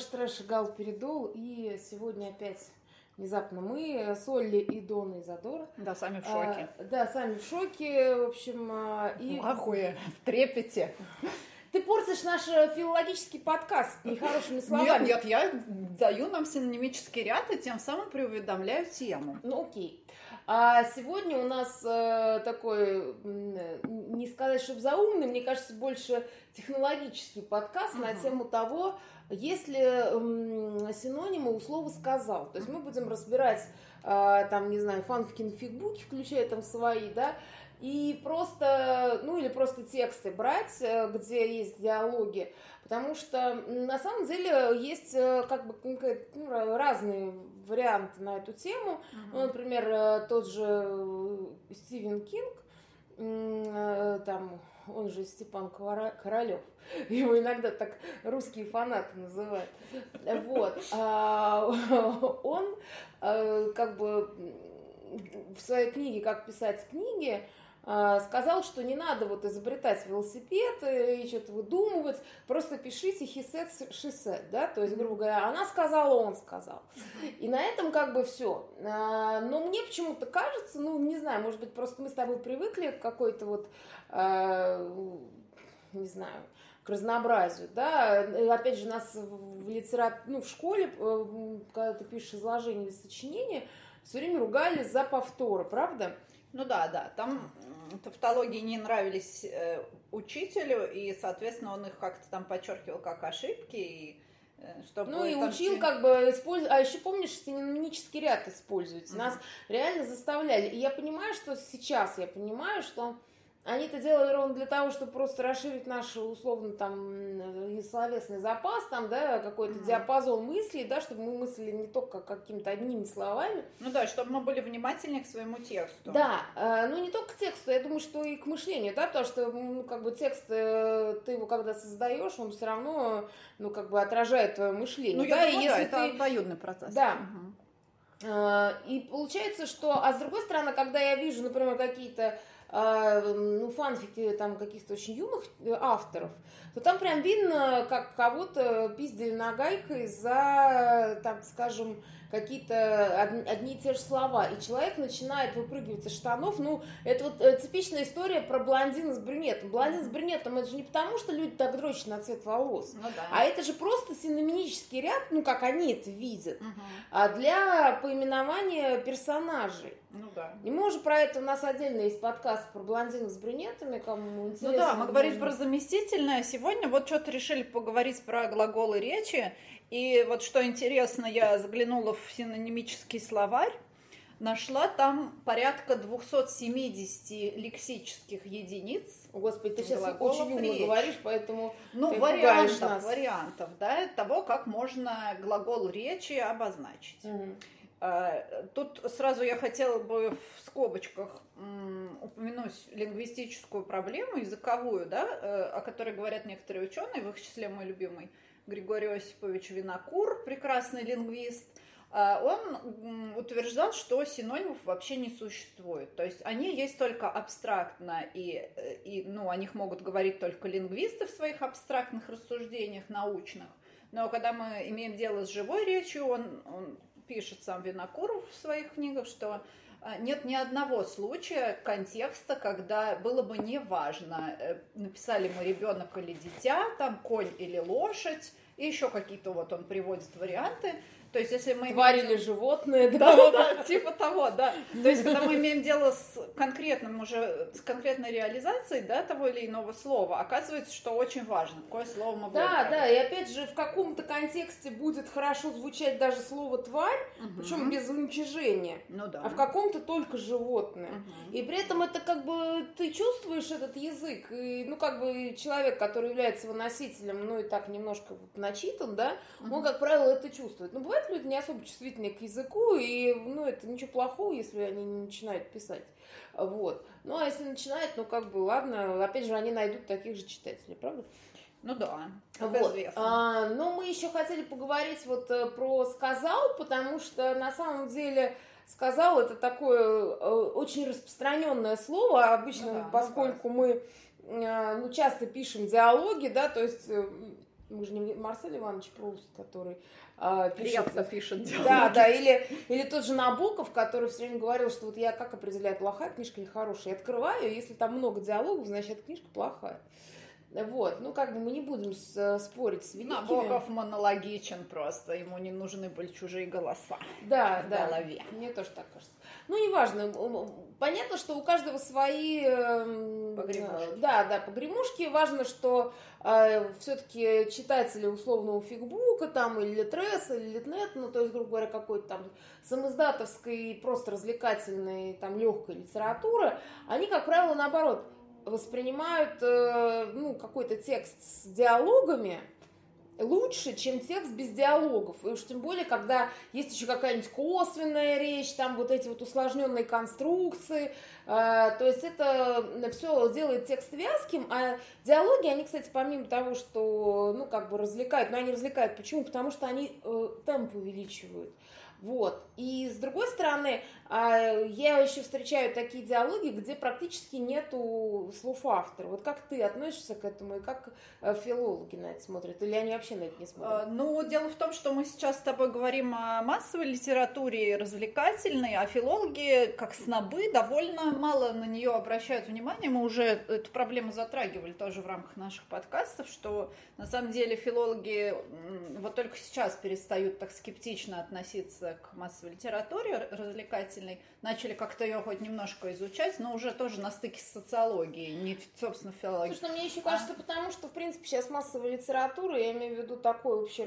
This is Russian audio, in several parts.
ваш трэш Гал Передол, и сегодня опять внезапно мы, Солли и Дона Изадора. Да, сами в шоке. А, да, сами в шоке, в общем. а, И... В ахуе, в трепете. Ты портишь наш филологический подкаст нехорошими словами. Нет, нет, я даю нам синонимический ряд и тем самым преуведомляю тему. Ну окей. А сегодня у нас э, такой, не сказать, чтобы заумный, мне кажется, больше технологический подкаст на Мгм. тему того, есть ли синонимы у слова «сказал». То есть мы будем разбирать, э, там, не знаю, фанфики на фигбуке, включая там свои, да, и просто, ну или просто тексты брать, э, где есть диалоги, потому что на самом деле есть э, как бы ну, разные варианты на эту тему. Ну, например, э, тот же Стивен Кинг, там, он же Степан Королев, его иногда так русские фанаты называют. Вот. А, Он э, как бы в своей книге «Как писать книги» сказал, что не надо вот изобретать велосипед и что-то выдумывать, просто пишите she said, да, то есть, грубо говоря, она сказала, он сказал. И на этом как бы все. Но мне почему-то кажется, ну, не знаю, может быть, просто мы с тобой привыкли к какой-то вот, э, не знаю, к разнообразию, да, И опять же, нас в литературе, ну, в школе, э, когда ты пишешь изложение или сочинение, все время ругали за повторы, правда? Ну да, да, там тавтологии не нравились э, учителю, и, соответственно, он их как-то там подчеркивал как ошибки, и э, чтобы... Ну и там учил как бы использовать, а еще помнишь, синонимический ряд используйте. Нас Мгм. реально заставляли. И я понимаю, что сейчас я понимаю, что они это делали ровно для того, чтобы просто расширить наш, условно, там, словесный запас, там, да, какой-то Мгм. диапазон мыслей, да, чтобы мы мыслили не только какими-то одними словами. Ну да, чтобы мы были внимательнее к своему тексту. Да, э, ну не только к тексту, я думаю, что и к мышлению, да, потому что, ну, как бы текст, э, ты его когда создаешь, он все равно, ну, как бы отражает твое мышление, Ну, да, я и думаю, да, если это ты... обоюдный процесс. Да. А, И получается, что, а с другой стороны, когда я вижу, например, какие-то ну, фанфики там каких-то очень юных э, авторов, то там прям видно, как кого-то пиздили нагайкой за, так скажем, какие-то од- одни и те же слова. И человек начинает выпрыгивать из штанов. Ну, это вот э, типичная история про блондина с брюнетом. Блондин с брюнетом, это же не потому, что люди так дрочат на цвет волос. Ну да. А это же просто синонимический ряд, ну, как они это видят а для поименования персонажей. Ну да. И мы уже про это, у нас отдельно есть подкаст про блондинов с брюнетами, кому интересно. Ну да, мы говорим можно- про заместительное. Сегодня вот что-то решили поговорить про глаголы речи. И вот что интересно, я заглянула в синонимический словарь, нашла там порядка 270 лексических единиц. Господи, ты сейчас очень умно говоришь, поэтому... Ну, вариантов, вариантов, да, того, как можно глагол речи обозначить. Мгм. А, Тут сразу я хотела бы в скобочках упомянуть лингвистическую проблему, языковую, да, э, о которой говорят некоторые ученые, в их числе мой любимый Григорий Осипович Винокур, прекрасный лингвист. А, Он утверждал, что синонимов вообще не существует. То есть они есть только абстрактно, и, э, и ну, о них могут говорить только лингвисты в своих абстрактных рассуждениях научных. Но когда мы имеем дело с живой речью, он, он пишет сам Винокуров в своих книгах, что а, нет ни одного случая контекста, когда было бы неважно, э, написали мы ребенок или дитя, там конь или лошадь, и еще какие-то вот он приводит варианты. То есть, если мы... Тварь или животное, да, да? да, да, типа того, да. То есть, когда мы имеем дело с конкретным уже, с конкретной реализацией, да, того или иного слова, оказывается, что очень важно, какое слово мы Да, выбрали. да, и опять же в каком-то контексте будет хорошо звучать даже слово тварь, Мгм. причем без уничижения, Ну да. а в каком-то только животное. Мгм. И при этом это как бы ты чувствуешь этот язык, и, ну, как бы человек, который является его носителем, ну, и так немножко вот начитан, да, он, Мгм. как правило, это чувствует. Но бывают люди не особо чувствительные к языку, и, ну, это ничего плохого, если они не начинают писать. Вот. Ну, а если начинают, ну, как бы, ладно, опять же, они найдут таких же читателей, правда? Ну да, Вот. известно. А, но мы еще хотели поговорить вот э, про сказал, потому что на самом деле сказал это такое э, очень распространенное слово, обычно, Ну да, ну поскольку мы э, ну, часто пишем диалоги, да, то есть мы же не Марсель Иванович Пруст, который э, пишет... Редко пишет диалоги. Да, да, или, или тот же Набоков, который все время говорил, что вот я как определяю, плохая книжка или хорошая. Я открываю, если там много диалогов, значит, книжка плохая. Вот, ну как бы мы не будем с, спорить с великими. Набоков монологичен просто, ему не нужны были чужие голоса да, в да. голове. Мне тоже так кажется. Ну, неважно, понятно, что у каждого свои... Эм, погремушки. Да, да, погремушки. Важно, что э, все-таки читается ли условно у фигбука там, или Литрес, или Литнет, ну, то есть, грубо говоря, какой-то там самоиздатовской, просто развлекательной, там, легкой литературы, они, как правило, наоборот, воспринимают, э, ну, какой-то текст с диалогами, лучше, чем текст без диалогов. И уж тем более, когда есть еще какая-нибудь косвенная речь, там вот эти вот усложненные конструкции. Э, то есть это все делает текст вязким, а диалоги, они, кстати, помимо того, что, ну, как бы развлекают, но они развлекают. Почему? Потому что они э, темп увеличивают. Вот. И с другой стороны, а, я еще встречаю такие диалоги, где практически нету слов автора. Вот как ты относишься к этому и как э, филологи на это смотрят? Или они вообще на это не смотрят? А, ну, дело в том, что мы сейчас с тобой говорим о массовой литературе развлекательной, а филологи, как снобы, довольно мало на нее обращают внимание. Мы уже эту проблему затрагивали тоже в рамках наших подкастов, что на самом деле филологи вот только сейчас перестают так скептично относиться к массовой литературе развлекательной, начали как-то ее хоть немножко изучать, но уже тоже на стыке с социологией, не, собственно, филологией. Слушай, ну, мне еще кажется, а... потому что, в принципе, сейчас массовая литература, я имею в виду такой общий,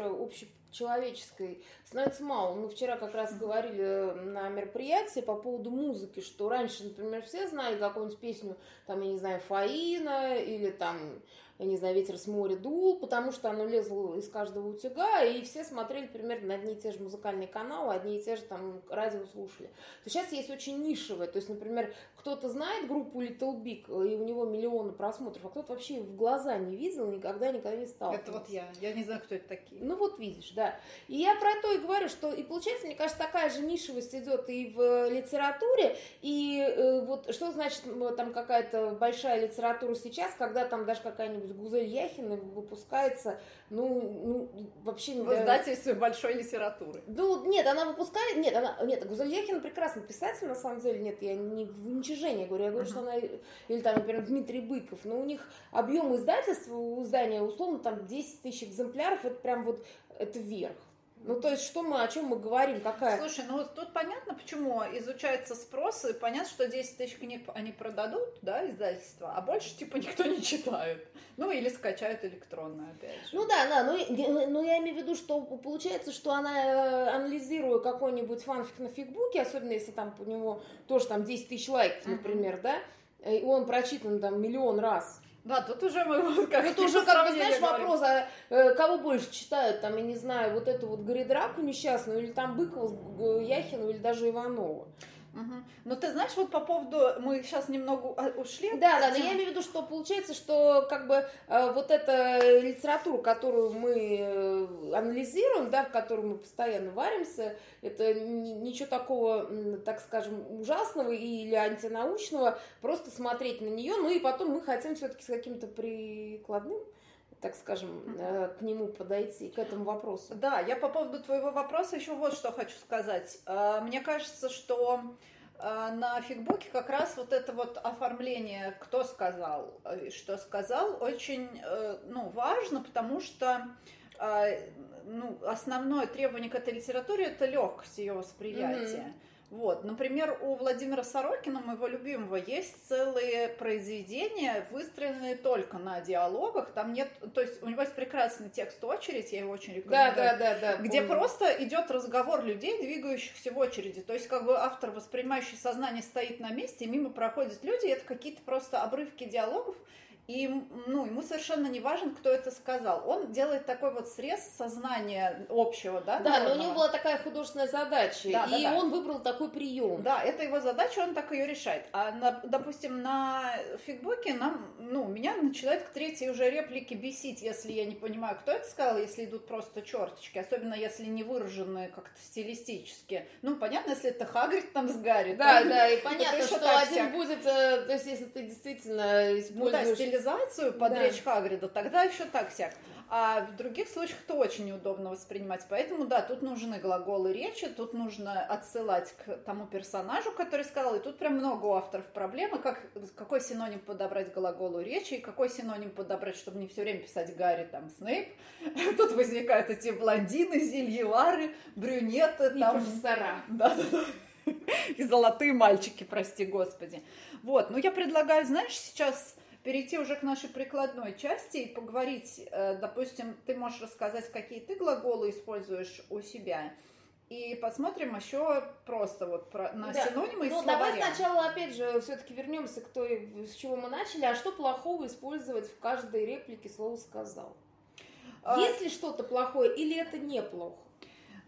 общечеловеческой, становится мало. Мы вчера как раз говорили на мероприятии по поводу музыки, что раньше, например, все знали какую-нибудь песню, там, я не знаю, Фаина или там я не знаю, ветер с моря дул, потому что оно лезло из каждого утюга, и все смотрели примерно на одни и те же музыкальные каналы, одни и те же там радио слушали. То сейчас есть очень нишевое, то есть, например, кто-то знает группу Little Big, и у него миллионы просмотров, а кто-то вообще в глаза не видел, никогда никогда не стал. Это вот я, я не знаю, кто это такие. Ну вот видишь, да. И я про то и говорю, что и получается, мне кажется, такая же нишевость идет и в литературе, и э, вот что значит там какая-то большая литература сейчас, когда там даже какая-нибудь какая-нибудь Гузель Яхина выпускается, ну, ну вообще... В издательстве большой литературы. Ну, нет, она выпускает... Нет, она... Нет, Гузель Яхина прекрасный писатель, на самом деле. Нет, я не в уничижение говорю. Я говорю, uh-huh. что она... Или там, например, Дмитрий Быков. Но у них объем издательства, у издания, условно, там 10 тысяч экземпляров. Это прям вот... Это верх. Ну, то есть, что мы, о чем мы говорим, какая... Слушай, ну, тут понятно, почему изучается спрос, и понятно, что 10 тысяч книг они продадут, да, издательство, а больше, типа, никто не читает. Ну, или скачают электронно, опять же. Ну, да, да, но, но я имею в виду, что получается, что она, э, анализируя какой-нибудь фанфик на фигбуке, особенно если там у него тоже там 10 тысяч лайков, например, mm-hmm. да, и он прочитан там миллион раз, да, тут уже мы вот как Это уже как бы, знаешь, говорим. вопрос, а э, кого больше читают, там, я не знаю, вот эту вот Горидраку несчастную, или там Быкова, Яхину, или даже Иванова. Угу. Ну, ты знаешь, вот по поводу, мы сейчас немного а, ушли. Да, да, но я имею в виду, что получается, что как бы э, вот эта литература, которую мы э, анализируем, да, в которую мы постоянно варимся, это ничего такого, так скажем, ужасного или антинаучного, просто смотреть на нее, ну и потом мы хотим все-таки с каким-то прикладным так скажем, к нему подойти, к этому вопросу. Да, я по поводу твоего вопроса еще вот что хочу сказать. А, мне кажется, что а, на фигбуке как раз вот это вот оформление, кто сказал, э, что сказал, очень э, ну, важно, потому что ну, основное требование к этой литературе это легкость ее восприятия. Mm-hmm. Вот, например, у Владимира Сорокина, моего любимого, есть целые произведения, выстроенные только на диалогах. Там нет, то есть у него есть прекрасный текст очередь, я его очень рекомендую. Да, да, да, да. Где помню. просто идет разговор людей, двигающихся в очереди. То есть как бы автор, воспринимающий сознание, стоит на месте, и мимо проходят люди, и это какие-то просто обрывки диалогов, и ну, ему совершенно не важен, кто это сказал. Он делает такой вот срез сознания общего, да? Да, народного. но у него была такая художественная задача, да, и да, да. он выбрал такой прием. Да, это его задача, он так ее решает. А, на, допустим, на фигбуке нам, ну, меня начинает к третьей уже реплике бесить, если я не понимаю, кто это сказал, если идут просто черточки, особенно если не выражены как-то стилистически. Ну, понятно, если это Хагрид там с Гарри. Да, там, да, и понятно, что один будет, э, то есть если ты действительно используешь... Да, стилизацию под да. речь Хагрида, тогда еще так всяк. а в других случаях это очень неудобно воспринимать. Поэтому, да, тут нужны глаголы речи, тут нужно отсылать к тому персонажу, который сказал. И тут прям много у авторов проблемы, как, какой синоним подобрать глаголу речи, и какой синоним подобрать, чтобы не все время писать Гарри, там, Снейп. Тут возникают эти блондины, зельевары, брюнеты. И там... профессора. Да, да, да. И золотые мальчики, прости господи. Вот, ну я предлагаю, знаешь, сейчас перейти уже к нашей прикладной части и поговорить, э, допустим, ты можешь рассказать, какие ты глаголы используешь у себя, и посмотрим еще просто вот про, на да. синонимы ну, давай сначала, опять же, все-таки вернемся к той, с чего мы начали. А что плохого использовать в каждой реплике слово «сказал»? А... Есть ли что-то плохое или это неплохо?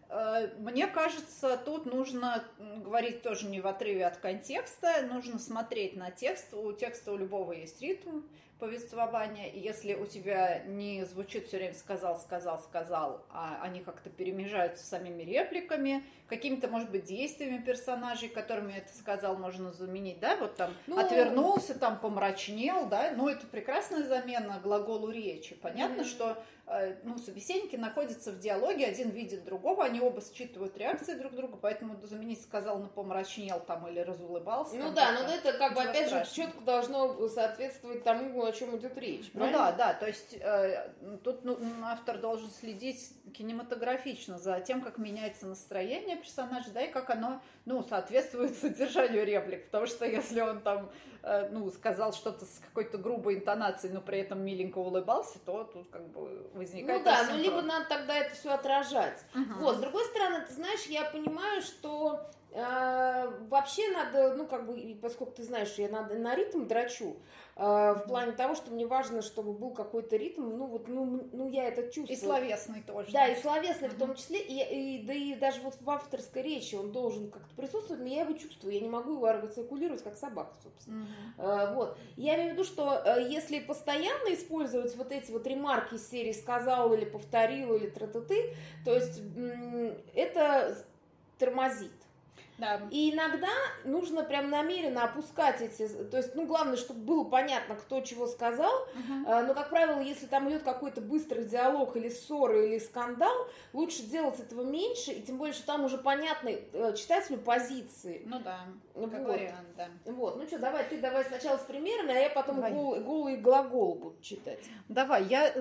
Э, мне кажется, тут нужно говорить тоже не в отрыве от контекста, нужно смотреть на текст. У текста у любого есть ритм повествования, и если у тебя не звучит все время «сказал, сказал, сказал», а они как-то перемежаются самими репликами, какими-то, может быть, действиями персонажей, которыми это сказал, можно заменить, да, вот там ну... отвернулся, там помрачнел, да, но это прекрасная замена глаголу речи. Понятно, mm-hmm. что Э, ну, собеседники находятся в диалоге, один видит другого, они оба считывают реакции друг друга, поэтому заменить сказал, ну, помрачнел там или разулыбался. Ну да, но это как бы опять страшного. же четко должно соответствовать тому, о чем идет речь. Ну да, да, то есть э, тут ну, автор должен следить кинематографично за тем, как меняется настроение персонажа, да, и как оно, ну, соответствует содержанию реплик, потому что если он там Э, ну, сказал что-то с какой-то грубой интонацией, но при этом миленько улыбался, то тут как бы возникает... Ну да, ну либо надо тогда это все отражать. Угу. Вот, с другой стороны, ты знаешь, я понимаю, что вообще надо, ну как бы, поскольку ты знаешь, я надо на ритм драчу, Э, в плане того, что мне важно, чтобы был какой-то ритм, ну вот, ну, ну я это чувствую. И словесный тоже. Да, и словесный в том числе, и, и, да и даже вот в авторской речи он должен как-то присутствовать, но я его чувствую, я не могу его аргоциркулировать как собака, собственно. Uh-huh. Вот. Я имею в виду, что э, если постоянно использовать вот эти вот ремарки из серии «сказал» или «повторил» или «тра-ты», то есть это тормозит. Да. И иногда нужно прям намеренно опускать эти, то есть, ну, главное, чтобы было понятно, кто чего сказал, uh-huh. но, как правило, если там идет какой-то быстрый диалог или ссора, или скандал, лучше делать этого меньше, и тем более, что там уже понятны э, читателю позиции. Ну да, как вот. вариант, да. Вот, ну что, давай, ты давай сначала с примерами, а я потом гол, голый глагол буду читать. Давай, я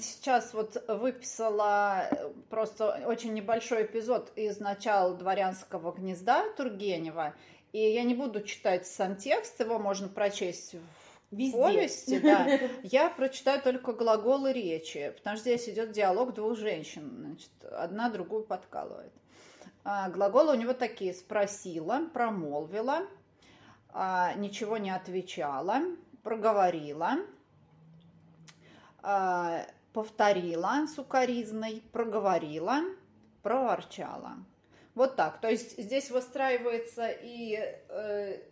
сейчас вот выписала э, просто очень небольшой эпизод из начала «Дворянского гнезда», да, Тургенева. И я не буду читать сам текст, его можно прочесть в Везде. повести, да. Я прочитаю только глаголы речи, потому что здесь идет диалог двух женщин, значит, одна другую подкалывает. А, глаголы у него такие: спросила, промолвила, а, ничего не отвечала, проговорила, а, повторила сукаризной, проговорила, проворчала. Вот так. То есть здесь выстраивается и э,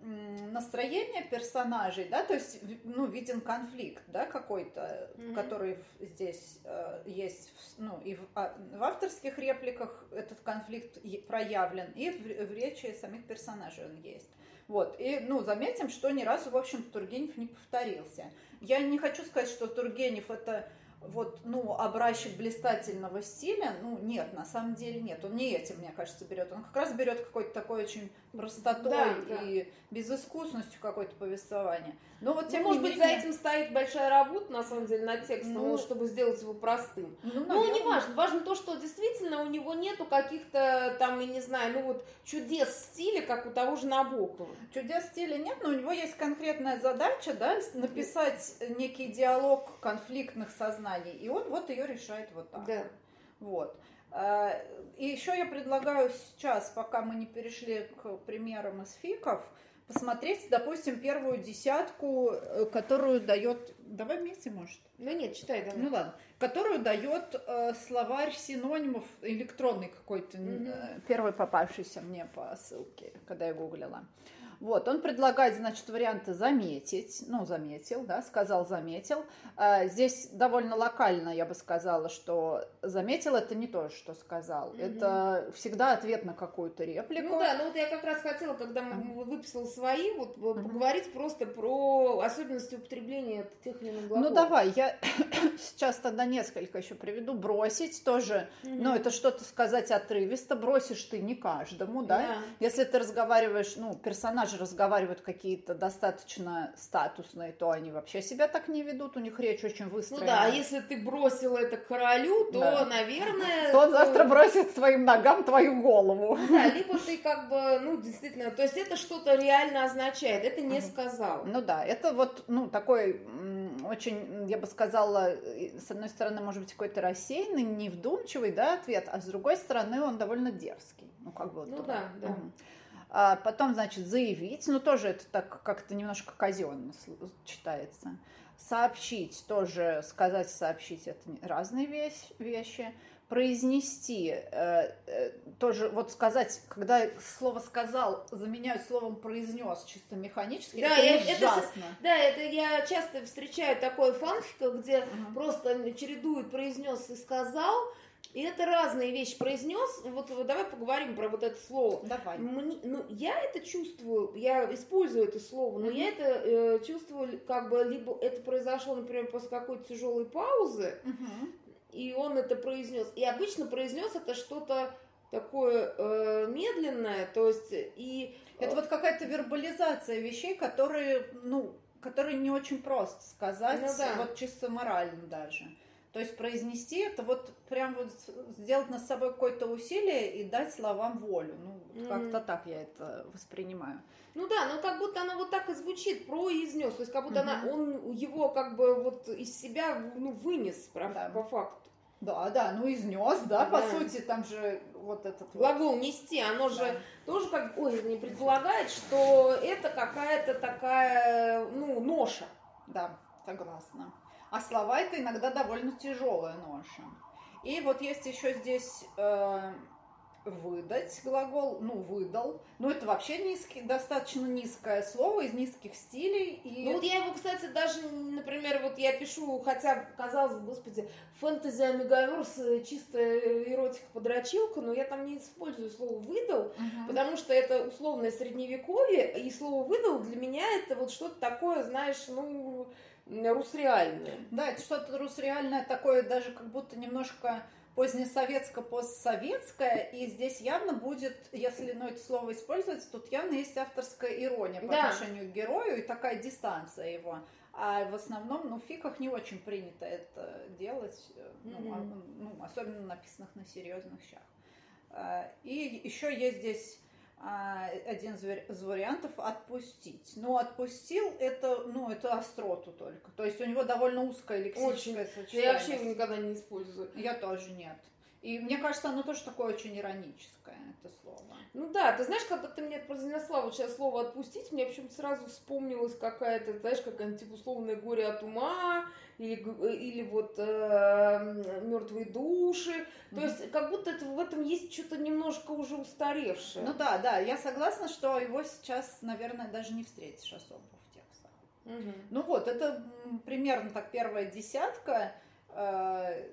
настроение персонажей, да, то есть, ну, виден конфликт, да, какой-то, mm-hmm. который здесь э, есть, ну, и в, а, в авторских репликах этот конфликт проявлен, и в, в речи самих персонажей он есть. Вот, и, ну, заметим, что ни разу, в общем Тургенев не повторился. Я не хочу сказать, что Тургенев это вот, ну, образчик блистательного стиля, ну, нет, на самом деле нет. Он не этим, мне кажется, берет. Он как раз берет какой-то такой очень простотой да, и да. безыскусностью какое-то повествование. Но вот тем ну, может менее... быть, за этим стоит большая работа, на самом деле, над текстом, ну, чтобы сделать его простым. Ну, ну не важно. Важно то, что действительно у него нету каких-то там, я не знаю, ну вот чудес стиля, как у того же Набокова. Чудес стиля нет, но у него есть конкретная задача, да, написать некий диалог конфликтных сознаний, и он вот ее решает вот так. Да. Вот. А, и еще я предлагаю сейчас, пока мы не перешли к примерам из фиков, посмотреть, допустим, первую десятку, э, которую дает... Давай вместе, может? Ну нет, читай, давай. Ну ладно. Которую дает э, словарь синонимов электронный какой-то, mm-hmm. первый попавшийся мне по ссылке, когда я гуглила. Вот, он предлагает, значит, варианты заметить, ну, заметил, да, сказал, заметил. А, здесь довольно локально, я бы сказала, что заметил это не то, что сказал. Угу. Это всегда ответ на какую-то реплику. Ну да, ну вот я как раз хотела, когда угу. выписал свои, вот угу. поговорить просто про особенности употребления тех или иных глаголов. Ну давай, я сейчас тогда несколько еще приведу. Бросить тоже, угу. ну это что-то сказать отрывисто, бросишь ты не каждому, да? да. Если ты разговариваешь, ну, персонаж персонажи разговаривают какие-то достаточно статусные, то они вообще себя так не ведут, у них речь очень выстроена. Ну да, а если ты бросил это королю, то, да. наверное... То он завтра бросит своим ногам твою голову. Да, либо ты как бы, ну, действительно, то есть это что-то реально означает, это не сказал. Ну да, это вот, ну, такой очень, я бы сказала, с одной стороны, может быть, какой-то рассеянный, невдумчивый, да, ответ, а с другой стороны, он довольно дерзкий. Ну, как бы вот. Ну да, да. Угу. А потом, значит, заявить, ну тоже это так как-то немножко казенно читается. Сообщить, тоже сказать, сообщить, это разные вещи. Произнести, э, э, тоже вот сказать, когда слово сказал, заменяют словом произнес чисто механически, да, это я, ужасно. Это, да, это я часто встречаю такой фанфик, где uh-huh. просто чередуют произнес и сказал, и это разные вещи произнес. Вот, давай поговорим про вот это слово. Давай. Мне, ну, я это чувствую, я использую это слово, но mm-hmm. я это э, чувствую, как бы, либо это произошло, например, после какой-то тяжелой паузы, mm-hmm. и он это произнес. И обычно произнес это что-то такое э, медленное, то есть и... Это вот какая-то вербализация вещей, которые, ну, которые не очень просто сказать, ну, да. вот чисто морально даже. То есть произнести это вот прям вот сделать над собой какое-то усилие и дать словам волю. Ну, mm-hmm. как-то так я это воспринимаю. Ну да, ну как будто она вот так и звучит, произнес, то есть как будто mm-hmm. она, он его как бы вот из себя ну, вынес, прям да. по факту. Да, да, ну изнес, да, да, по сути, там же вот этот глагол вот. нести, оно да. же тоже как, ой, не предполагает, что это какая-то такая, ну, ноша. Да, согласна. А слова это иногда довольно тяжелая ноша. И вот есть еще здесь э, выдать глагол, ну, выдал. Ну, это вообще низкий, достаточно низкое слово из низких стилей. И... Ну, вот я его, кстати, даже, например, вот я пишу, хотя, казалось бы, господи, фэнтези Амигаверс, чисто эротика подрочилка, но я там не использую слово «выдал», uh-huh. потому что это условное средневековье, и слово «выдал» для меня это вот что-то такое, знаешь, ну, русреальное. Да, это что-то русреальное такое, даже как будто немножко позднесоветско-постсоветское, и здесь явно будет, если ну, это слово использовать, тут явно есть авторская ирония по да. отношению к герою и такая дистанция его. А в основном, ну, в фиках не очень принято это делать, ну, mm-hmm. ну особенно написанных на серьезных щах. А, и еще есть здесь один из вариантов отпустить. Но отпустил это, ну, это остроту только. То есть у него довольно узкое лексическое очень. Я вообще его никогда не использую. Я тоже нет. И мне кажется, оно тоже такое очень ироническое, это слово. Ну да, ты знаешь, когда ты мне произнесла вот сейчас слово «отпустить», мне почему-то сразу вспомнилась какая-то, знаешь, какая-нибудь типа условное горе от ума, или, или вот э, мертвые души. То mm-hmm. есть как будто это, в этом есть что-то немножко уже устаревшее. Ну да, да, я согласна, что его сейчас, наверное, даже не встретишь особо в текстах. Mm-hmm. Ну вот, это примерно так первая десятка. Э,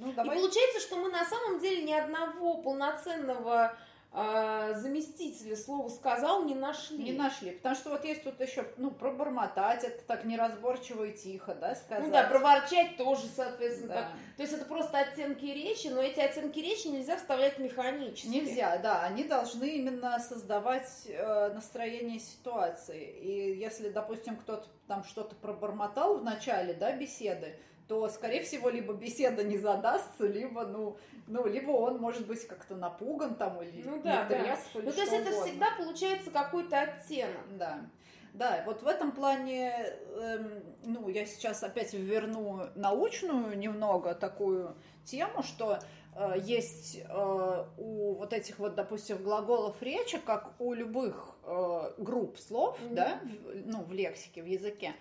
ну, давай. И получается, что мы на самом деле ни одного полноценного э, заместителя слова сказал не нашли. Не нашли, потому что вот есть тут еще, ну, пробормотать, это так неразборчиво и тихо, да, сказать. Ну да, проворчать тоже, соответственно, да. так. То есть это просто оттенки речи, но эти оттенки речи нельзя вставлять механически. Нельзя, да, они должны именно создавать э, настроение ситуации. И если, допустим, кто-то там что-то пробормотал в начале, да, беседы, то, скорее всего, либо беседа не задастся, либо, ну, ну, либо он может быть как-то напуган там или ну, да, да. Или Ну, то есть это всегда получается какой-то оттенок. Да. Да, вот в этом плане, эм, ну, я сейчас опять верну научную немного такую тему, что э, есть э, у вот этих вот, допустим, глаголов речи, как у любых э, групп слов, mm-hmm. да, в, ну, в лексике, в языке,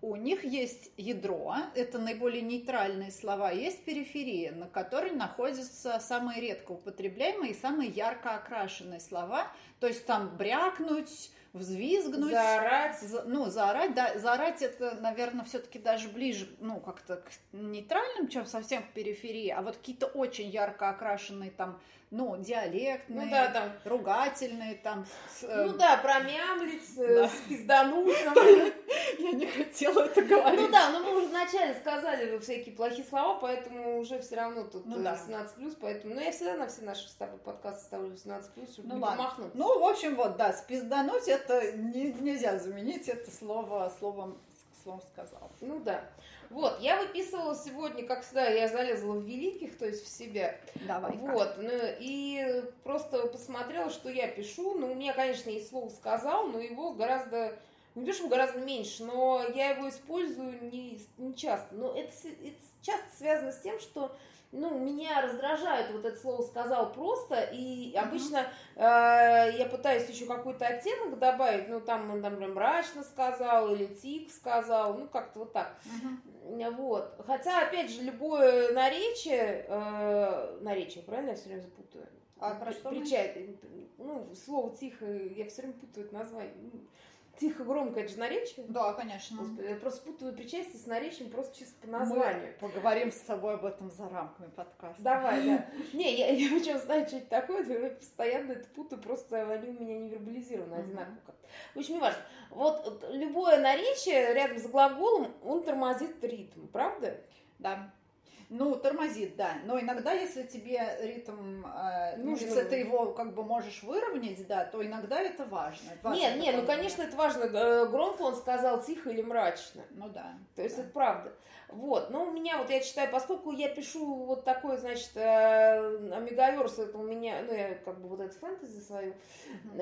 у них есть ядро, это наиболее нейтральные слова, есть периферия, на которой находятся самые редко употребляемые и самые ярко окрашенные слова, то есть там брякнуть, взвизгнуть. Заорать. За- ну, заорать, да, заорать это, наверное, все-таки даже ближе, ну, как-то к нейтральным, чем совсем к периферии, а вот какие-то очень ярко окрашенные там, ну, диалектные, Ну да, там. ругательные там. с, э, Ну да, промямлить, э, Да. с пизданутым. Я не хотела это говорить. Ну да, но мы уже вначале сказали всякие плохие слова, поэтому уже все равно тут Ну э. 18 поэтому. Ну я всегда на все наши с тобой подкасты ставлю 18 плюс, чтобы Ну не ладно. промахнуться. Ну, в общем, вот, да, спиздануть это не- нельзя заменить это слово словом, словом сказал. Ну да. Вот, я выписывала сегодня, как всегда, я залезла в великих, то есть в себя. Давай. Вот, ну, и просто посмотрела, что я пишу. Ну, у меня, конечно, есть слово «сказал», но его гораздо, не что гораздо меньше, но я его использую не, не часто. Но это, это часто связано с тем, что ну, меня раздражает вот это слово «сказал» просто, и обычно э, я пытаюсь еще какой-то оттенок добавить, ну, там, он, там, мрачно сказал, или тик сказал, ну, как-то вот так. Вот. Хотя, опять же, любое наречие, э, наречие, правильно я все время запутаю? А про что? Причай- ну, слово тихо, я все время путаю это название. Тихо, громко, это же наречие. Да, конечно. Господи, я просто путаю причастие с наречием просто чисто по названию. Мы поговорим с тобой об этом за рамками подкаста. Давай, да. Не, я, я причем знаю, что это такое, я постоянно это путаю, просто они у меня не вербализированы одинаково. В общем, не важно. Вот э, любое наречие рядом с глаголом, он тормозит ритм, правда? Да. Ну, тормозит, да. Но иногда, если тебе ритм э, Нужно. нужен, ты его как бы можешь выровнять, да, то иногда это важно. Это важно Нет, нет, ну, конечно, это важно. э, Громко он сказал, тихо или мрачно. Ну да. То есть да. это правда. Вот, но у меня, вот я читаю, поскольку я пишу вот такой, значит, э, Омегаверс, это у меня, ну, я как бы вот эту фэнтези свою,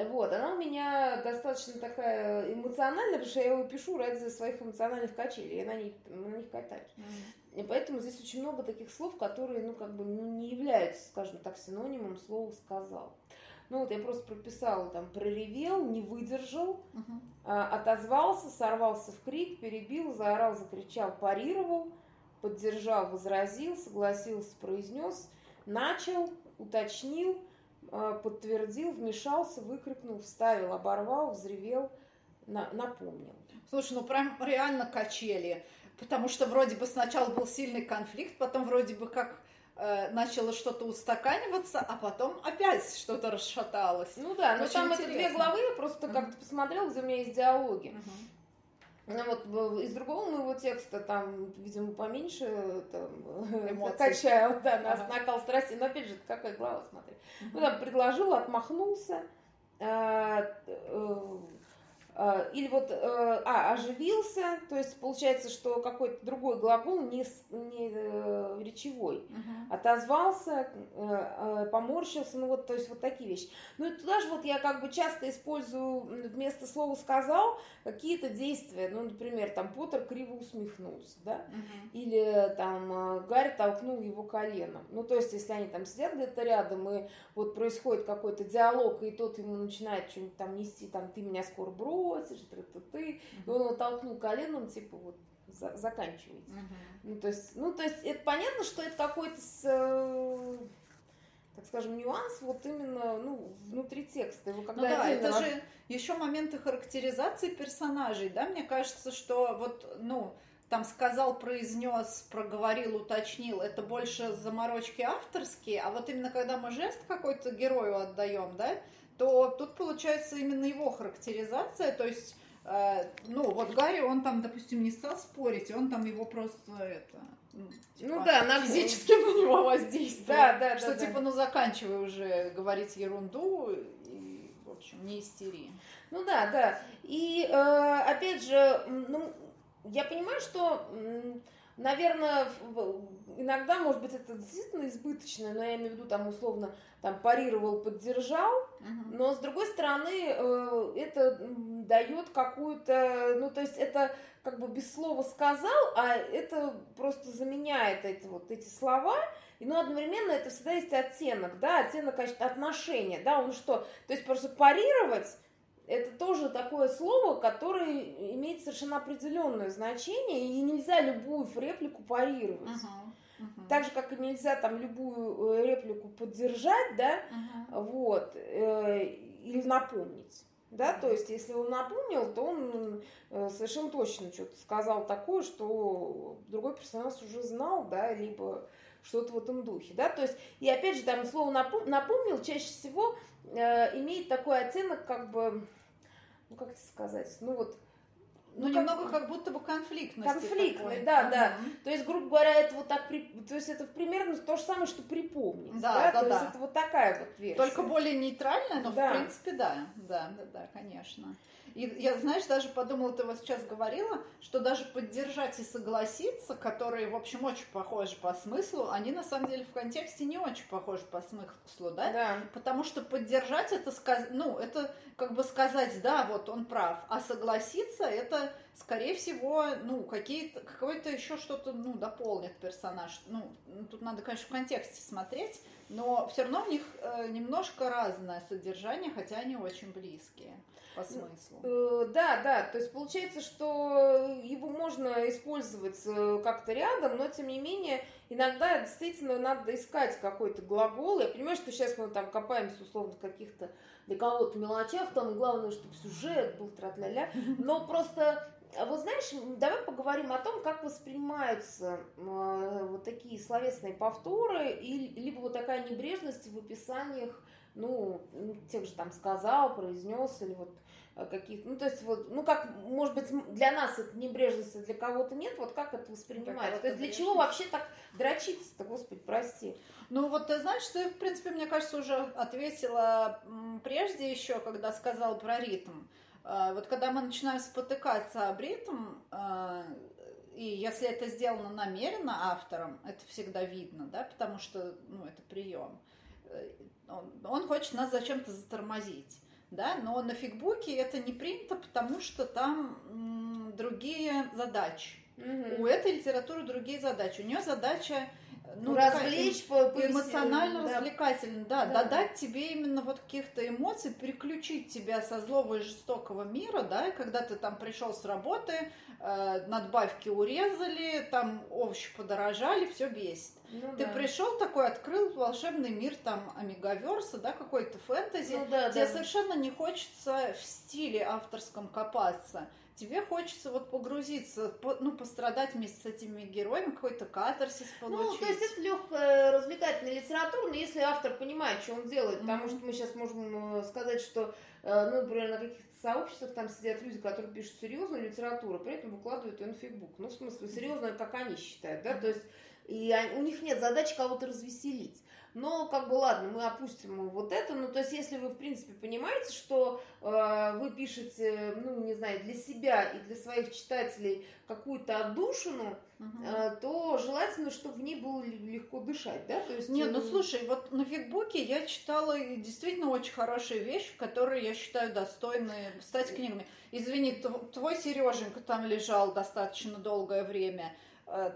вот, она у меня достаточно такая эмоциональная, потому что я его пишу ради своих эмоциональных качелей, я на них, на них катаюсь. И поэтому здесь очень много таких слов, которые, ну, как бы, ну, не являются, скажем так, синонимом слова «сказал». Ну, вот я просто прописала там «проревел», «не выдержал», Мгм. а, отозвался, сорвался в крик, перебил, заорал, закричал, парировал, поддержал, возразил, согласился, произнес, начал, уточнил, а, подтвердил, вмешался, выкрикнул, вставил, оборвал, взревел, на- напомнил. Слушай, ну прям реально качели. Потому что вроде бы сначала был сильный конфликт, потом вроде бы как э, начало что-то устаканиваться, а потом опять что-то расшаталось. Ну да, но Очень там это две интересно. главы, я просто Мгм. как-то посмотрела, где у меня есть диалоги. Мгм. Ну вот из другого моего текста там, видимо, поменьше там, качаю, да, на Ага. накал страсти. Но опять же, какая глава, смотри. Ну там предложил, отмахнулся. э, э, Или вот, э, а, оживился, то есть получается, что какой-то другой глагол не, не э, речевой. Мгм. Отозвался, э, э, поморщился, ну вот, то есть вот такие вещи. Ну и туда же вот я как бы часто использую вместо слова «сказал» какие-то действия. Ну, например, там Поттер криво усмехнулся, да? Мгм. Или там э, Гарри толкнул его коленом. Ну, то есть, если они там сидят где-то рядом, и вот происходит какой-то диалог, и тот ему начинает что-нибудь там нести, там, ты меня скоро бросишь, ты ты ты и он его толкнул коленом, типа, вот, за- заканчивайте. Мгм. Ну, то есть, ну, то есть, это понятно, что это какой-то, с, э, так скажем, нюанс вот именно, ну, внутри текста. Его Ну когда да, отдельно это раз- же еще моменты характеризации персонажей, да, мне кажется, что вот, ну, там сказал, произнес, проговорил, уточнил, это больше заморочки авторские, а вот именно когда мы жест какой-то герою отдаем, да, то тут получается именно его характеризация, то есть, э, ну, вот Гарри, он там, допустим, не стал спорить, он там его просто это... Ну, Ну да, на физически на него воздействовал. Да, да, Что да, да. типа, ну заканчивай уже говорить ерунду и, в общем, не истери. Ну да, да. И э, опять же, ну, я понимаю, что, наверное, иногда, может быть, это действительно избыточно, но я имею в виду там условно там парировал, поддержал, но с другой стороны, э, это дает какую-то, ну то есть это как бы без слова сказал, а это просто заменяет эти вот эти слова, и, но одновременно это всегда есть оттенок, да, оттенок конечно, отношения, да, он что, то есть просто парировать это тоже такое слово, которое имеет совершенно определенное значение, и нельзя любую реплику парировать. Так же, как и нельзя там любую э, реплику поддержать, да, вот, э, или напомнить. Да, то есть, если он напомнил, то он э, совершенно точно что-то сказал такое, что другой персонаж уже знал, да, либо что-то в этом духе, да, то есть, и опять же, там слово напомнил чаще всего э, имеет такой оттенок, как бы, ну, как это сказать, ну, вот, ну, ну немного как будто бы конфликтность. Конфликтный, да, да. То есть, грубо говоря, это вот так, то есть это примерно то же самое, что припомнить. Да, да, да. То да. есть это вот такая вот версия. Только более нейтральная, но да. в принципе да, да, да, да, конечно. И я, знаешь, даже подумала, ты вот сейчас говорила, что даже поддержать и согласиться, которые, в общем, очень похожи по смыслу, они на самом деле в контексте не очень похожи по смыслу, да? Да. Потому что поддержать это сказать, ну, это как бы сказать, да, вот он прав, а согласиться это, скорее всего, ну, какие-то, какое-то еще что-то, ну, дополнит персонаж. Ну, тут надо, конечно, в контексте смотреть, но все равно у них э, немножко разное содержание, хотя они очень близкие по смыслу. Э, да, да, то есть получается, что его можно использовать э, как-то рядом, но тем не менее иногда действительно надо искать какой-то глагол. Я понимаю, что сейчас мы там копаемся условно в каких-то для кого-то мелочах, там главное, чтобы сюжет был тра-ля-ля, но просто вот знаешь, давай поговорим о том, как воспринимаются э, вот такие словесные повторы, и, либо вот такая небрежность в описаниях, ну, тех же там сказал, произнес, или вот каких ну то есть вот ну как может быть для нас это небрежность а для кого-то нет вот как это воспринимается то есть для чего вообще так дрочиться-то господи прости? Ну вот ты знаешь ты в принципе мне кажется уже ответила прежде еще когда сказал про ритм. Э, вот когда мы начинаем спотыкаться об ритм э, и если это сделано намеренно автором, это всегда видно, да, потому что, ну, это прием. Он, он хочет нас зачем-то затормозить да, но на фигбуке это не принято, потому что там другие задачи. Угу. У этой литературы другие задачи. У нее задача ну, развлечь, по, эмоционально да. развлекательно, да, да, додать тебе именно вот каких-то эмоций, переключить тебя со злого и жестокого мира, да, и когда ты там пришел с работы, э, надбавки урезали, там овощи подорожали, все бесит. Ну, Ты да. пришел такой, открыл волшебный мир там Амигаверса, да, какой-то фэнтези. Ну, да, Тебе да. совершенно не хочется в стиле авторском копаться. Тебе хочется вот погрузиться, ну, пострадать вместе с этими героями, какой-то катарсис получить. Ну, то есть это легкая развлекательная литература, но если автор понимает, что он делает, mm-hmm. потому что мы сейчас можем э, сказать, что, э, ну, например, на каких-то сообществах там сидят люди, которые пишут серьезную литературу, при этом выкладывают ее на фейсбук. Ну, в смысле, серьезную, как они считают, да, mm-hmm. то есть и у них нет задачи кого-то развеселить. Но, как бы, ладно, мы опустим вот это. Ну, то есть, если вы, в принципе, понимаете, что э, вы пишете, ну, не знаю, для себя и для своих читателей какую-то отдушину, угу. э, то желательно, чтобы в ней было легко дышать, да? То есть, Нет, ну, э, слушай, вот на фигбуке я читала действительно очень хорошие вещи, которые я считаю достойны стать книгами. Извини, твой Сереженька там лежал достаточно долгое время –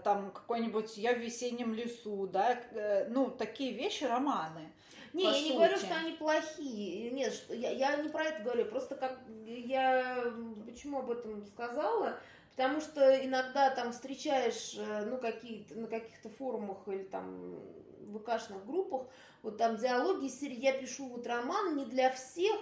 там какой-нибудь «Я в весеннем лесу», да, э, ну, такие вещи, романы. Не, я сути. не говорю, что они плохие. Нет, что, я, я не про это говорю. Просто как я почему об этом сказала? Потому что иногда там встречаешь, э, ну, какие-то на каких-то форумах или там в ВКшных группах, вот там диалоги серии «Я пишу вот роман не для всех»,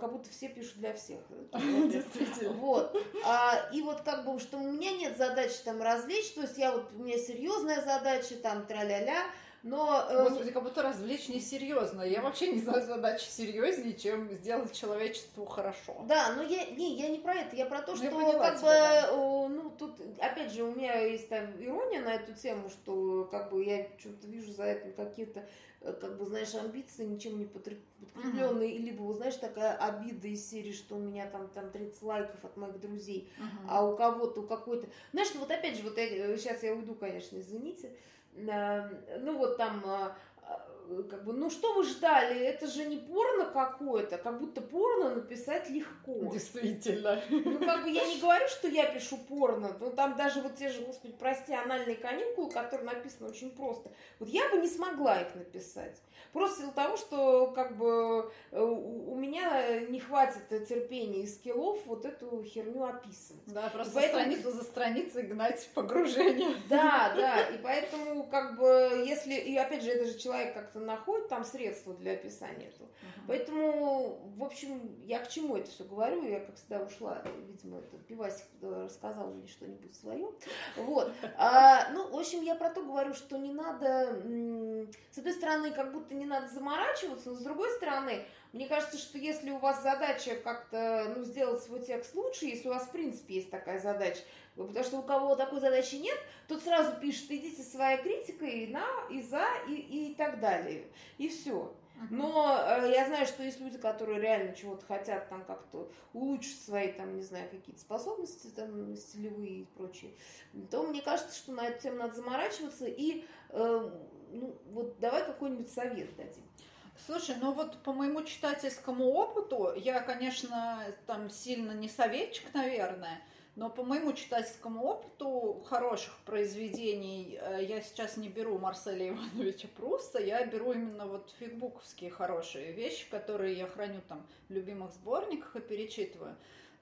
как будто все пишут для всех. Действительно. Вот. А, и вот как бы, что у меня нет задачи там развлечь, то есть я вот, у меня серьезная задача, там, тра-ля-ля, но... Э, Господи, как будто развлечь несерьезно. Я вообще не знаю задачи серьезнее, чем сделать человечеству хорошо. Да, но я не, я не про это, я про то, ну, что как тебя, бы, да. ну, тут, опять же, у меня есть там ирония на эту тему, что как бы я что-то вижу за этим какие-то как бы, знаешь, амбиции ничем не подкрепленные, uh-huh. либо, знаешь, такая обида из серии, что у меня там, там 30 лайков от моих друзей, uh-huh. а у кого-то, у какой-то... Знаешь, ну вот опять же, вот я, сейчас я уйду, конечно, извините, ну вот там а, как бы, ну что вы ждали, это же не порно какое-то, как будто порно написать легко. Действительно. Ну, как бы я не говорю, что я пишу порно, но там даже вот те же, господи, прости, анальные каникулы, которые написаны очень просто. Вот я бы не смогла их написать. Просто из-за того, что как бы э, у меня не хватит терпения и скиллов вот эту херню описывать. Да, просто поэтому... страницу за страницей гнать погружение. Да, да, и поэтому как бы если, и опять же, это же человек как-то как-то находит там средства для описания этого. Uh-huh. Поэтому, в общем, я к чему это все говорю? Я, как всегда, ушла, видимо, это пивасик рассказал мне что-нибудь свое. Вот. А, ну, в общем, я про то говорю, что не надо, с одной стороны, как будто не надо заморачиваться, но с другой стороны, мне кажется, что если у вас задача как-то ну, сделать свой текст лучше, если у вас в принципе есть такая задача, потому что у кого такой задачи нет, тот сразу пишет, идите своей критикой на, и за, и, и так далее. И все. Но э, я знаю, что есть люди, которые реально чего-то хотят там как-то улучшить свои, там, не знаю, какие-то способности, там, стилевые и прочие. То мне кажется, что на эту тему надо заморачиваться. И э, ну, вот давай какой-нибудь совет дадим. Слушай, ну вот по моему читательскому опыту, я, конечно, там сильно не советчик, наверное, но по моему читательскому опыту хороших произведений э, я сейчас не беру Марселя Ивановича Пруста, я беру именно вот фигбуковские хорошие вещи, которые я храню там в любимых сборниках и перечитываю.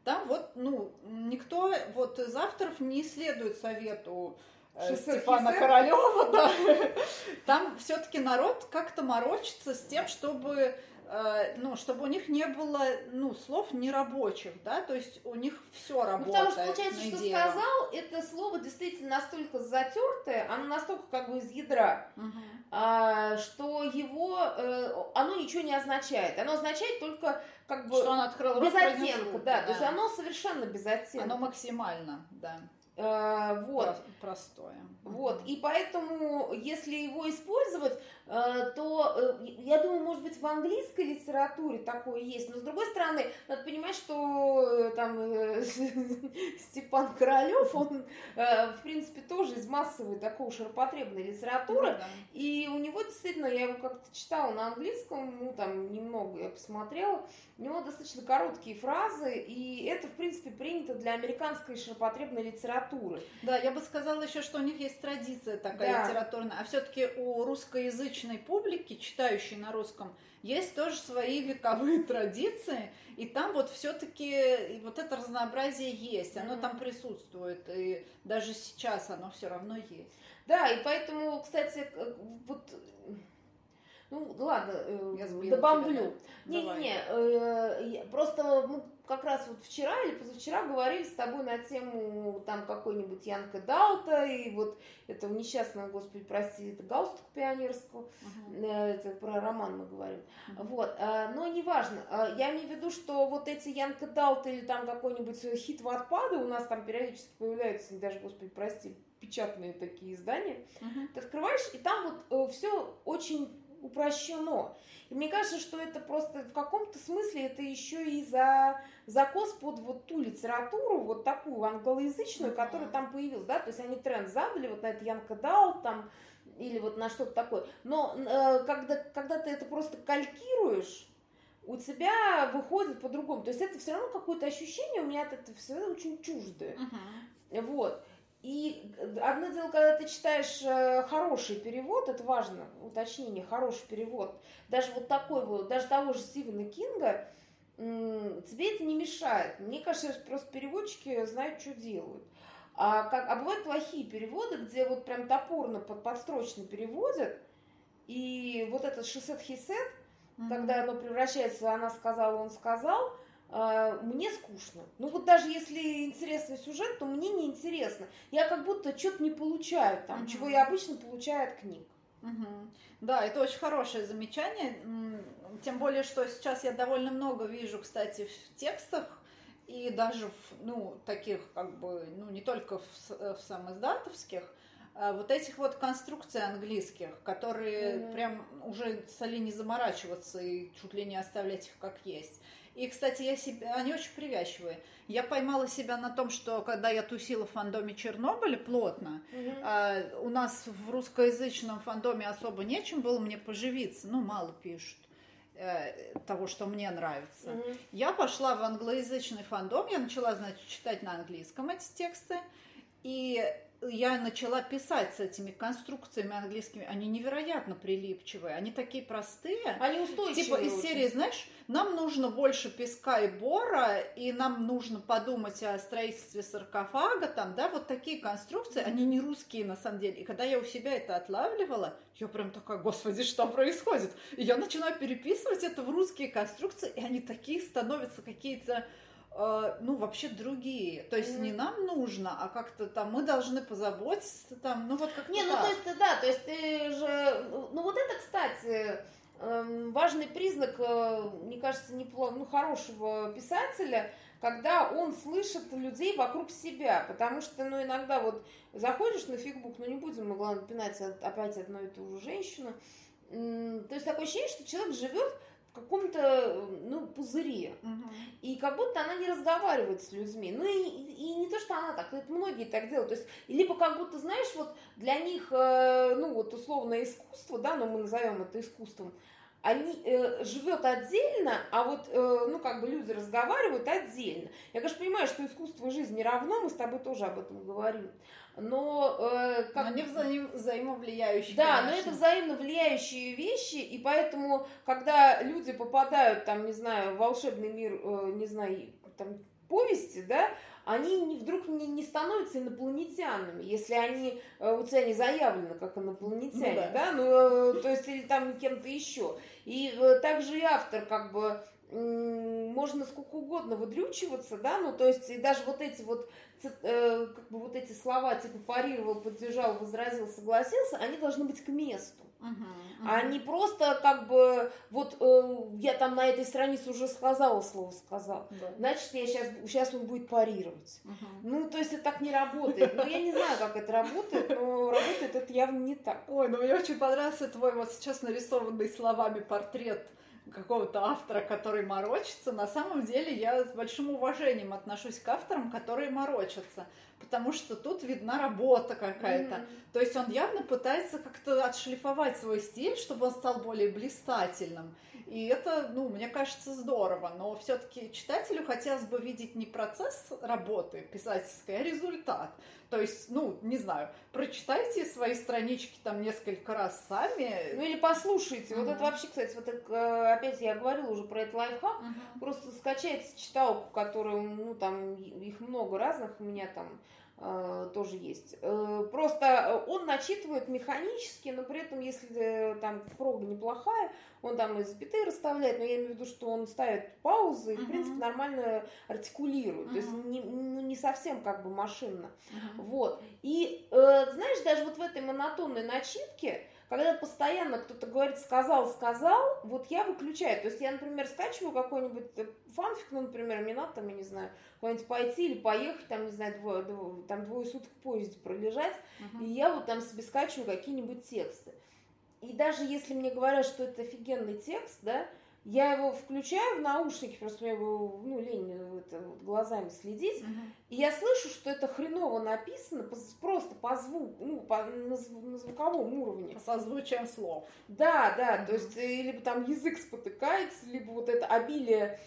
Там вот, ну, никто вот из авторов не следует совету Э, Степана Королева, да. Там все-таки народ как-то морочится с тем, чтобы э, ну, чтобы у них не было, ну, слов нерабочих, да, то есть у них все работает. Ну, потому что получается, что дело. сказал, это слово действительно настолько затертое, оно настолько как бы из ядра, угу. а, что его, э, оно ничего не означает. Оно означает только как бы что он открыл без оттенка, да, да, то есть оно совершенно без оттенка. Оно максимально, да. Э, вот. Простое. Вот. И поэтому, если его использовать, э, то, э, я думаю, может быть, в английской литературе такое есть. Но, с другой стороны, надо понимать, что там Степан Королев, он, в принципе, тоже из массовой такой ширпотребной литературы. Ну, да. И у него действительно, я его как-то читала на английском, ну, там немного я посмотрела, у него достаточно короткие фразы, и это, в принципе, принято для американской ширпотребной литературы. Да, я бы сказала еще, что у них есть традиция такая да. литературная, а все-таки у русскоязычной публики, читающей на русском, есть тоже свои вековые традиции, и там вот все-таки вот это разнообразие есть, оно mm-hmm. там присутствует, и даже сейчас оно все равно есть. Да, и поэтому, кстати, вот ну, ладно, э, я добавлю. Не-не-не, э, просто мы как раз вот вчера или позавчера говорили с тобой на тему там какой-нибудь Янка Далта, и вот этого несчастного, господи, прости, это галстук пионерского, uh-huh. это про роман мы говорим. Uh-huh. Вот, э, но неважно. Я имею в виду, что вот эти Янка Далта или там какой-нибудь хит в отпады у нас там периодически появляются, даже, господи, прости, печатные такие издания. Uh-huh. Ты открываешь, и там вот все очень упрощено. И мне кажется, что это просто в каком-то смысле это еще и за закос под вот ту литературу, вот такую англоязычную, mm-hmm. которая там появилась, да, то есть они тренд задали вот на это Янка Дал там или вот на что-то такое. Но э, когда, когда ты это просто калькируешь, у тебя выходит по-другому. То есть это все равно какое-то ощущение, у меня это все равно очень чуждое. Uh-huh. Вот. И одно дело, когда ты читаешь э, хороший перевод, это важно, уточнение, хороший перевод, даже вот такой вот, даже того же Стивена Кинга, тебе это не мешает. Мне кажется, просто переводчики знают, что делают. А, как, а бывают плохие переводы, где вот прям топорно под подстрочно переводят, и вот этот шисет хисет, mm-hmm. когда оно превращается, она сказала, он сказал – мне скучно. Ну вот даже если интересный сюжет, то мне не интересно. Я как будто что-то не получаю там, угу. чего я обычно получаю от книг. Угу. Да, это очень хорошее замечание. Тем более, что сейчас я довольно много вижу, кстати, в текстах и даже в, ну, таких, как бы, ну, не только в, в самоиздатовских, а вот этих вот конструкций английских, которые mm-hmm. прям уже стали не заморачиваться и чуть ли не оставлять их как есть. И, кстати, я себя, они очень привязчивые. Я поймала себя на том, что когда я тусила в фандоме Чернобыля плотно, угу. а, у нас в русскоязычном фандоме особо нечем было мне поживиться. Ну, мало пишут э, того, что мне нравится. Угу. Я пошла в англоязычный фандом, я начала, значит, читать на английском эти тексты. И я начала писать с этими конструкциями английскими, они невероятно прилипчивые, они такие простые. Они устойчивые. Типа из очень. серии, знаешь, нам нужно больше песка и бора, и нам нужно подумать о строительстве саркофага, там, да, вот такие конструкции, они не русские на самом деле. И когда я у себя это отлавливала, я прям такая, господи, что происходит? И я начинаю переписывать это в русские конструкции, и они такие становятся какие-то ну, вообще другие. То есть не нам нужно, а как-то там мы должны позаботиться там, ну вот как-то Не, ну так. то есть, да, то есть ты же, ну вот это, кстати, эм, важный признак, э, мне кажется, непло- ну, хорошего писателя, когда он слышит людей вокруг себя, потому что, ну, иногда вот заходишь на фигбук, ну, не будем мы, главное, пинать опять одну и ту же женщину, то есть такое ощущение, что человек живет каком-то, э, ну, пузыре, Мгм. и как будто она не разговаривает с людьми. Ну и, и не то, что она так, это многие так делают. То есть, либо как будто, знаешь, вот для них, э, ну вот условное искусство, да, но мы назовем это искусством, они э, живет отдельно, а вот, э, ну, как бы люди разговаривают отдельно. Я, конечно, понимаю, что искусство и жизнь не равно, мы с тобой тоже об этом говорим. Но э, как Но они взаим- взаимовлияющие. да, но конечно. это взаимно влияющие вещи, и поэтому, когда люди попадают, там, не знаю, в волшебный мир, э, не знаю, там, повести, да, они не, вдруг не, не становятся инопланетянами, если они э, у тебя не заявлены как инопланетяне, Ну да. да, ну, э, то есть, или там кем-то еще. И э, также и автор, как бы, можно сколько угодно выдрючиваться, да, ну, то есть, и даже вот эти вот, э, как бы вот эти слова, типа, парировал, поддержал, возразил, согласился, они должны быть к месту. Мгм, А не просто как бы вот э, я там на этой странице уже сказала слово сказал. Да. Значит, я сейчас, сейчас он будет парировать. Мгм. Ну, то есть это так не работает. Ну, я не знаю, как это работает, но работает это явно не так. Ой, ну мне очень понравился твой вот сейчас нарисованный словами портрет какого-то автора, который морочится. На самом деле я с большим уважением отношусь к авторам, которые морочатся, потому что тут видна работа какая-то. Мгм. То есть он явно пытается как-то отшлифовать свой стиль, чтобы он стал более блистательным. И это, ну, мне кажется, здорово. Но все-таки читателю хотелось бы видеть не процесс работы писательской, а результат. То есть, ну, не знаю, прочитайте свои странички там несколько раз сами. Ну или послушайте. Вот Мгм. это вообще, кстати, вот это, э, опять я говорила уже про этот лайфхак. Мгм. Просто скачайте читалку, которую, ну, там, их много разных, у меня там э, тоже есть. Э, просто он начитывает механически, но при этом, если там прога неплохая, он там и запятые расставляет, но я имею в виду, что он ставит паузы и, в принципе, нормально артикулирует. То есть не, ну, не совсем как бы машинно. Вот. И, э, знаешь, даже вот в этой монотонной начитке, когда постоянно кто-то говорит «сказал, сказал», вот я выключаю. То есть я, например, скачиваю какой-нибудь э, фанфик, ну, например, мне надо там, я не знаю, куда-нибудь пойти или поехать, там, не знаю, двое, двое- там двое суток в поезде пролежать, Мгм. и я вот там себе скачиваю какие-нибудь тексты. И даже если мне говорят, что это офигенный текст, да, я его включаю в наушники, просто мне его, ну, лень это, вот глазами следить, Мгм. и я слышу, что это хреново написано по- просто по звуку, ну, по, на, на звуковом уровне. Со звучием слов. Да, да, то есть э, либо там язык спотыкается, либо вот это обилие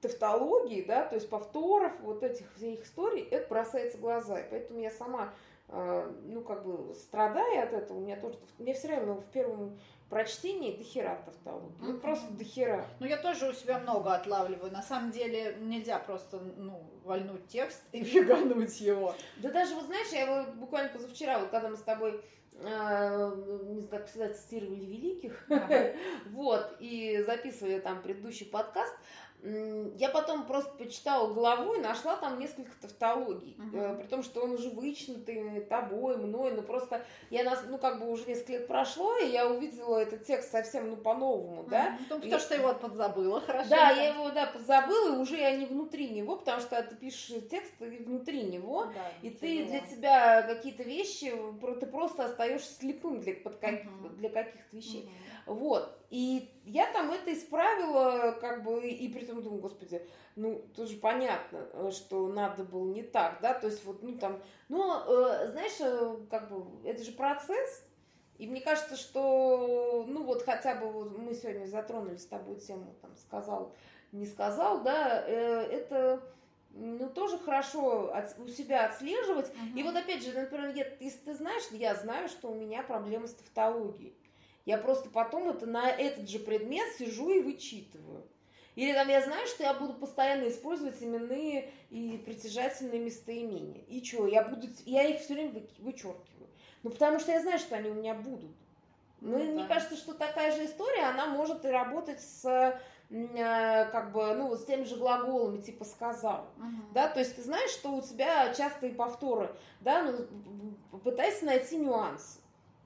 тавтологии, да, то есть повторов, вот этих всех историй, это бросается в глаза. И поэтому я сама, ну, как бы страдаю от этого, у меня тоже, меня все время в первом прочтении дохера тавтологии, ну, просто дохера. Ну, я тоже у себя много отлавливаю. На самом деле нельзя просто, ну, вальнуть текст и фигануть его. Да даже, вот знаешь, я вот буквально позавчера, вот когда мы с тобой, э, не знаю, как всегда, цитировали великих, Ага. вот, и записывали там предыдущий подкаст, я потом просто почитала главу и нашла там несколько тавтологий, э, при том, что он уже вычнутый тобой, мной, ну просто я, нас, ну как бы уже несколько лет прошло, и я увидела этот текст совсем, ну по-новому, да, Ну, потому Я- что его подзабыла, хорошо. да, я его, да, позабыла, и уже я не внутри него, потому что ты пишешь текст, ты внутри него, Да, и ты для тебя какие-то вещи, про- ты просто остаешься слепым для, под Мгм. для каких-то вещей. Мгм. Вот. И я там это исправила, как бы, и при этом думаю, господи, ну, тут же понятно, э, что надо было не так, да, то есть вот, ну, там, но, э, знаешь, э, как бы, это же процесс, и мне кажется, что, ну, вот хотя бы вот мы сегодня затронули с тобой тему, там, сказал, не сказал, да, э, это ну, тоже хорошо от, у себя отслеживать. Угу. И вот опять же, например, я, если ты знаешь, я знаю, что у меня проблемы с тавтологией. Я просто потом это на этот же предмет сижу и вычитываю. Или там я знаю, что я буду постоянно использовать именные и притяжательные местоимения. И что, я буду, я их все время вычеркиваю. Ну, потому что я знаю, что они у меня будут. Ну, ну мне кажется, что такая же история, она может и работать с Э, как бы, ну, с теми же глаголами, типа сказал, uh-huh. да, то есть ты знаешь, что у тебя частые повторы, да, ну, пытайся найти нюанс.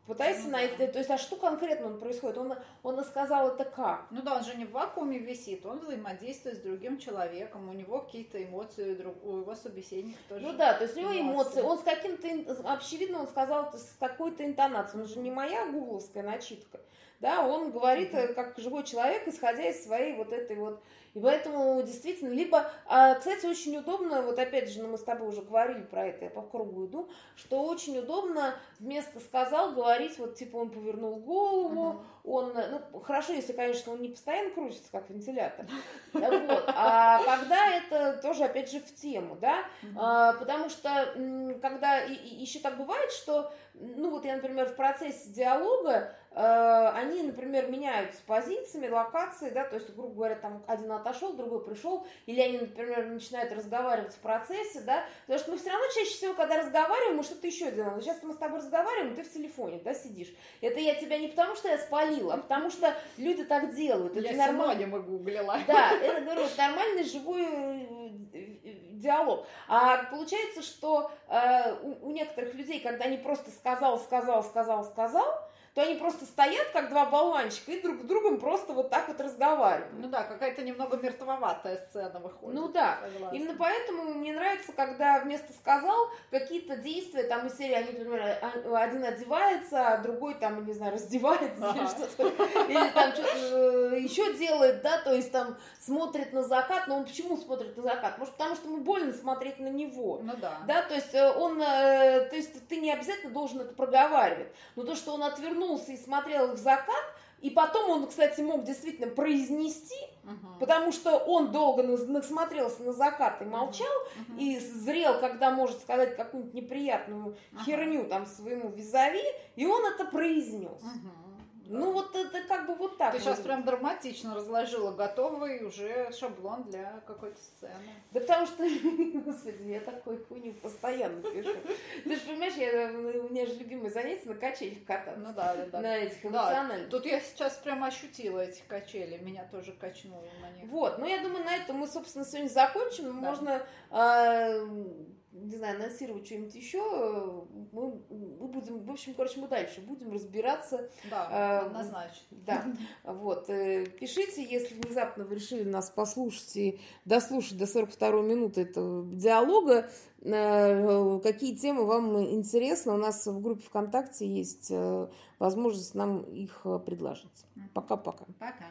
Пытайся ну, найти, да. то есть, а что конкретно он происходит? Он, он сказал это как? Ну да, он же не в вакууме висит, он взаимодействует с другим человеком, у него какие-то эмоции, у его собеседника тоже. Ну да, то есть у него эмоции, он с каким-то, очевидно, он сказал это с какой-то интонацией, он же не моя гугловская начитка да, он говорит mm-hmm. как живой человек, исходя из своей вот этой вот и поэтому действительно, либо, а, кстати, очень удобно, вот опять же, ну, мы с тобой уже говорили про это, я по кругу иду, что очень удобно вместо сказал говорить, вот типа он повернул голову, uh-huh. он, ну, хорошо, если, конечно, он не постоянно крутится, как вентилятор, вот, а когда это тоже, опять же, в тему, да, а, потому что, когда, еще так бывает, что, ну, вот я, например, в процессе диалога, э, они, например, меняются позициями, локацией, да, то есть, грубо говоря, там один отошел, другой пришел, или они, например, начинают разговаривать в процессе, да, потому что мы все равно чаще всего, когда разговариваем, мы что-то еще делаем. Сейчас мы с тобой разговариваем, ты в телефоне, да, сидишь. Это я тебя не потому, что я спалила, а потому что люди так делают. Это я нормально. мы гуглила. Да, это, говорю, нормальный живой э, э, диалог. А получается, что э, у, у некоторых людей, когда они просто сказал, сказал, сказал, сказал, то они просто стоят, как два болванчика, и друг с другом просто вот так вот разговаривают. Ну да, какая-то немного мертвоватая сцена выходит. Ну да, согласна. именно поэтому мне нравится, когда вместо «сказал» какие-то действия, там из серии, они, например, а, один одевается, а другой там, не знаю, раздевается ага. или что-то, или там что-то э, еще делает, да, то есть там смотрит на закат, но он почему смотрит на закат? Может, потому что ему больно смотреть на него. Ну да. Да, то есть э, он, э, то есть ты не обязательно должен это проговаривать, но то, что он отвернулся и смотрел в закат, и потом он, кстати, мог действительно произнести, uh-huh. потому что он долго насмотрелся на закат и молчал, uh-huh. и зрел, когда может сказать какую-нибудь неприятную uh-huh. херню там своему визави, и он это произнес. Uh-huh. Ну вот это как бы вот так. Ты сейчас прям драматично разложила готовый уже шаблон для какой-то сцены. Да потому что, господи, я такой хуйню постоянно пишу. Ты же понимаешь, я, у меня же любимое занятие на качелях кататься. Ну да, да, да. На этих эмоциональных. Да, тут я сейчас прям ощутила эти качели, меня тоже качнуло на них. Вот, ну я думаю, на этом мы, собственно, сегодня закончим. Да. Можно а, не знаю, анонсировать что-нибудь еще, мы, мы будем, в общем, короче, мы дальше будем разбираться. Да, э, однозначно. Да, вот. Э, пишите, если внезапно вы решили нас послушать и дослушать до 42 минуты этого диалога, э, какие темы вам интересны. У нас в группе ВКонтакте есть э, возможность нам их предложить. Пока-пока. Пока. -пока. Пока.